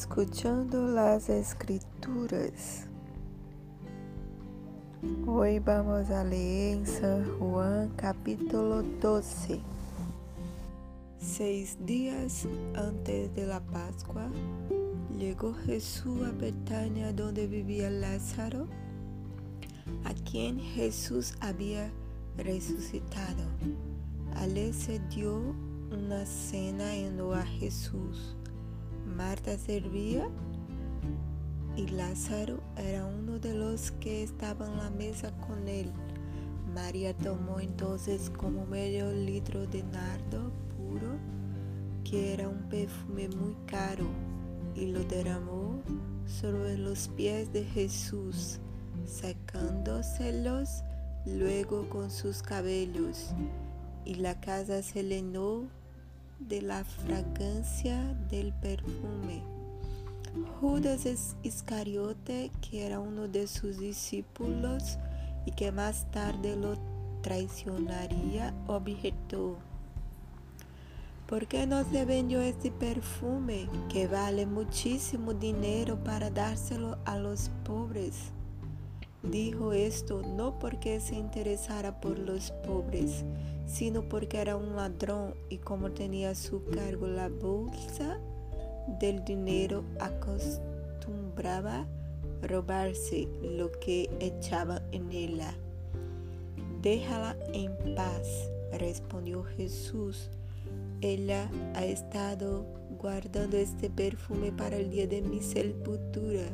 Escuchando las escrituras. Hoy vamos a leer en San Juan capítulo 12. Seis días antes de la Pascua, llegó Jesús a Betania donde vivía Lázaro, a quien Jesús había resucitado. Ale se dio una cena en a Jesús. Marta servía y Lázaro era uno de los que estaban en la mesa con él. María tomó entonces como medio litro de nardo puro, que era un perfume muy caro, y lo derramó sobre los pies de Jesús, secándoselos luego con sus cabellos, y la casa se llenó de la fragancia del perfume. Judas Iscariote, que era uno de sus discípulos y que más tarde lo traicionaría, objetó. ¿Por qué no se vendió este perfume que vale muchísimo dinero para dárselo a los pobres? Dijo esto no porque se interesara por los pobres, sino porque era un ladrón y como tenía a su cargo la bolsa del dinero acostumbraba robarse lo que echaba en ella. Déjala en paz, respondió Jesús. Ella ha estado guardando este perfume para el día de mi sepultura.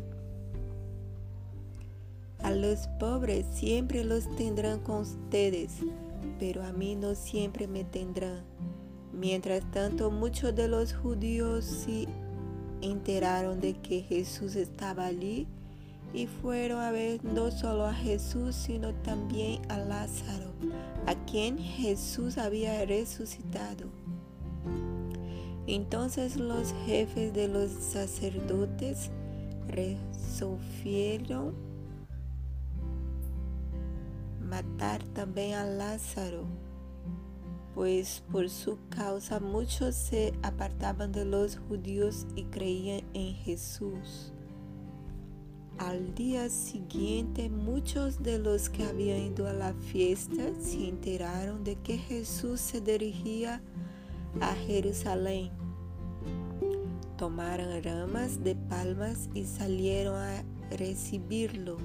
A los pobres siempre los tendrán con ustedes pero a mí no siempre me tendrán. Mientras tanto, muchos de los judíos se enteraron de que Jesús estaba allí y fueron a ver no solo a Jesús, sino también a Lázaro, a quien Jesús había resucitado. Entonces los jefes de los sacerdotes resolvieron matar también a Lázaro, pues por su causa muchos se apartaban de los judíos y creían en Jesús. Al día siguiente muchos de los que habían ido a la fiesta se enteraron de que Jesús se dirigía a Jerusalén. Tomaron ramas de palmas y salieron a recibirlo,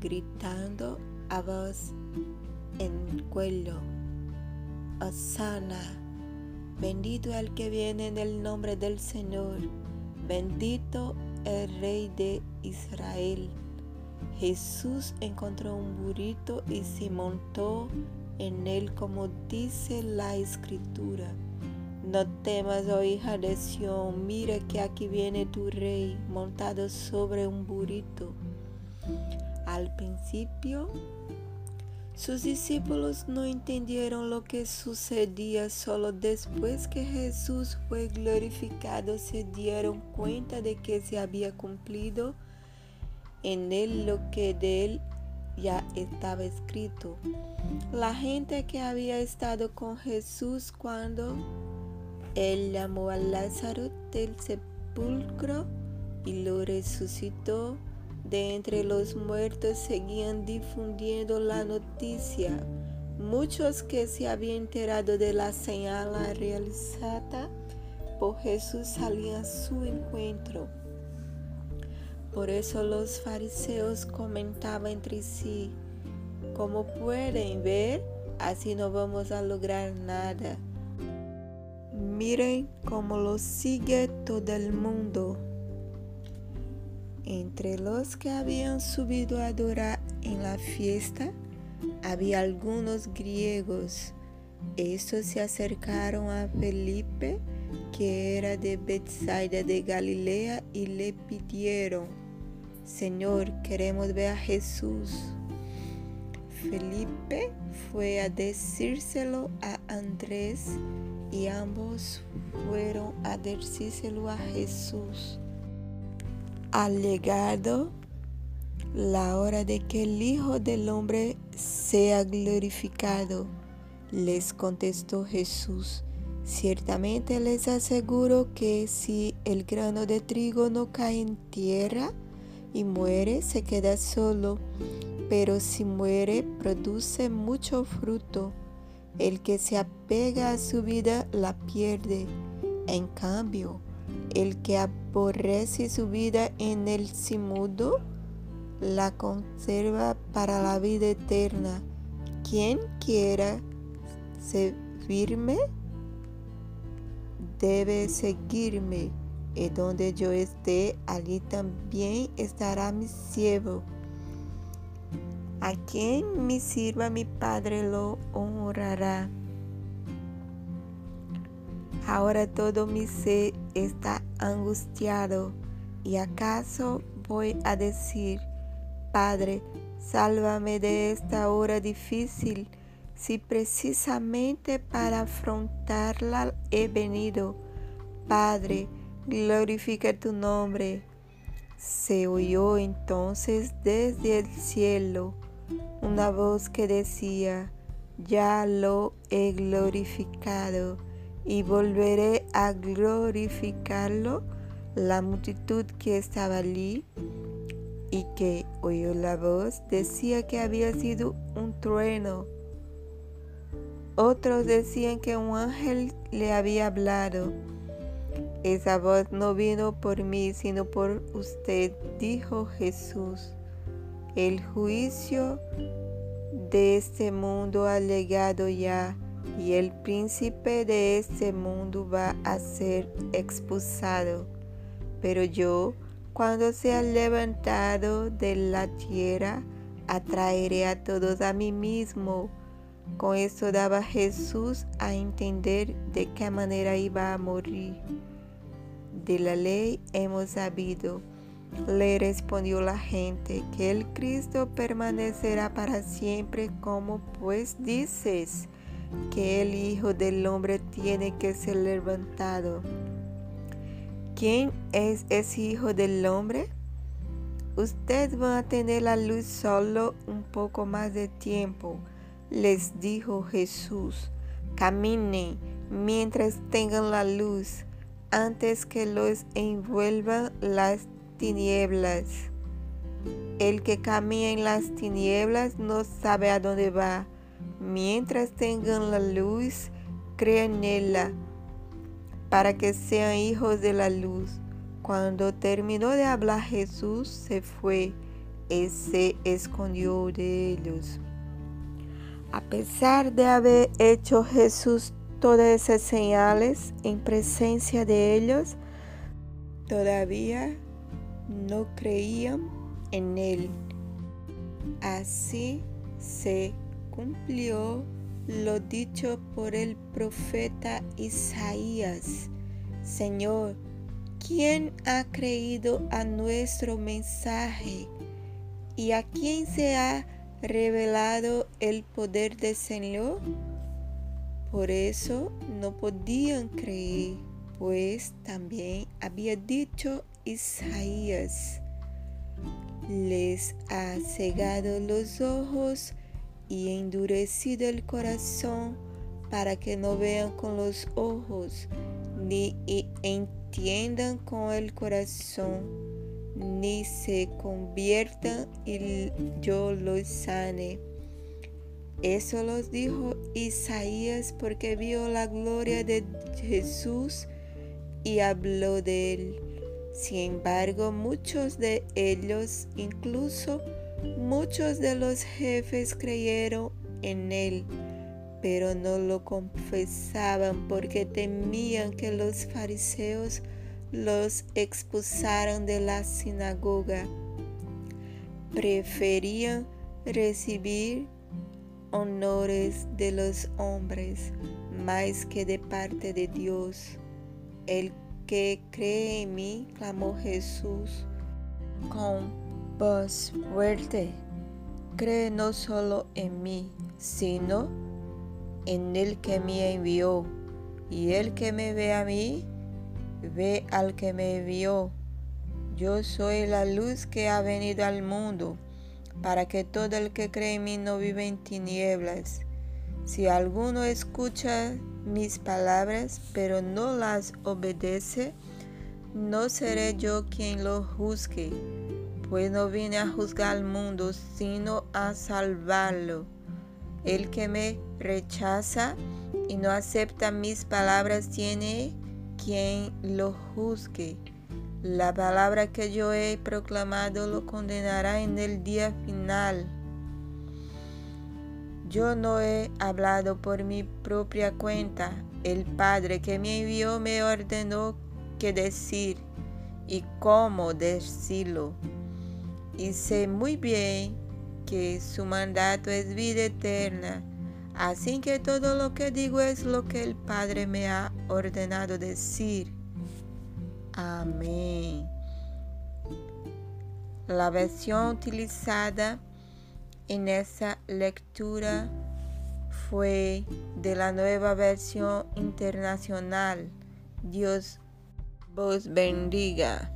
gritando voz en cuello. Osana, bendito el que viene en el nombre del Señor, bendito el Rey de Israel. Jesús encontró un burrito y se montó en él como dice la escritura. No temas, oh hija de Sión, mira que aquí viene tu rey montado sobre un burrito. Al principio sus discípulos no entendieron lo que sucedía, solo después que Jesús fue glorificado se dieron cuenta de que se había cumplido en él lo que de él ya estaba escrito. La gente que había estado con Jesús cuando él llamó a Lázaro del sepulcro y lo resucitó de entre los muertos seguían difundiendo la noticia. Muchos que se habían enterado de la señal realizada por Jesús salían a su encuentro. Por eso los fariseos comentaban entre sí, como pueden ver, así no vamos a lograr nada. Miren cómo lo sigue todo el mundo. Entre los que habían subido a adorar en la fiesta, había algunos griegos. Estos se acercaron a Felipe, que era de Bethsaida de Galilea, y le pidieron, Señor, queremos ver a Jesús. Felipe fue a decírselo a Andrés y ambos fueron a decírselo a Jesús. Ha llegado la hora de que el Hijo del Hombre sea glorificado. Les contestó Jesús, Ciertamente les aseguro que si el grano de trigo no cae en tierra y muere, se queda solo, pero si muere, produce mucho fruto. El que se apega a su vida la pierde. En cambio, el que aborrece su vida en el simudo la conserva para la vida eterna. Quien quiera servirme, debe seguirme, y donde yo esté, allí también estará mi siervo. A quien me sirva mi Padre lo honrará. Ahora todo mi ser está angustiado, y acaso voy a decir, Padre, sálvame de esta hora difícil si precisamente para afrontarla he venido. Padre, glorifica tu nombre. Se oyó entonces desde el cielo una voz que decía, ya lo he glorificado y volveré a glorificarlo. La multitud que estaba allí y que oyó la voz decía que había sido un trueno otros decían que un ángel le había hablado. Esa voz no vino por mí, sino por usted, dijo Jesús. El juicio de este mundo ha llegado ya y el príncipe de este mundo va a ser expulsado. Pero yo, cuando sea levantado de la tierra, atraeré a todos a mí mismo con esto daba Jesús a entender de qué manera iba a morir. De la ley hemos sabido, le respondió la gente, que el Cristo permanecerá para siempre, como pues dices que el Hijo del Hombre tiene que ser levantado. ¿Quién es ese Hijo del Hombre? Usted va a tener la luz solo un poco más de tiempo les dijo Jesús, caminen mientras tengan la luz, antes que los envuelvan las tinieblas. El que camina en las tinieblas no sabe a dónde va. Mientras tengan la luz, crean en ella, para que sean hijos de la luz. Cuando terminó de hablar Jesús, se fue y se escondió de ellos. A pesar de haber hecho Jesús todas esas señales en presencia de ellos, todavía no creían en él. Así se cumplió lo dicho por el profeta Isaías. Señor, ¿quién ha creído a nuestro mensaje? ¿Y a quién se ha revelado el poder del Señor. Por eso no podían creer, pues también había dicho Isaías, les ha cegado los ojos y endurecido el corazón para que no vean con los ojos, ni entiendan con el corazón ni se conviertan y yo los sane. Eso los dijo Isaías porque vio la gloria de Jesús y habló de él. Sin embargo, muchos de ellos, incluso muchos de los jefes, creyeron en él, pero no lo confesaban porque temían que los fariseos los expulsaron de la sinagoga. Preferían recibir honores de los hombres más que de parte de Dios. El que cree en mí, clamó Jesús con voz fuerte, cree no solo en mí, sino en el que me envió. Y el que me ve a mí, Ve al que me vio. Yo soy la luz que ha venido al mundo, para que todo el que cree en mí no viva en tinieblas. Si alguno escucha mis palabras, pero no las obedece, no seré yo quien lo juzgue, pues no vine a juzgar al mundo, sino a salvarlo. El que me rechaza y no acepta mis palabras tiene quien lo juzgue. La palabra que yo he proclamado lo condenará en el día final. Yo no he hablado por mi propia cuenta. El Padre que me envió me ordenó qué decir y cómo decirlo. Y sé muy bien que su mandato es vida eterna. Así que todo lo que digo es lo que el Padre me ha ordenado decir. Amén. La versión utilizada en esa lectura fue de la nueva versión internacional. Dios vos bendiga.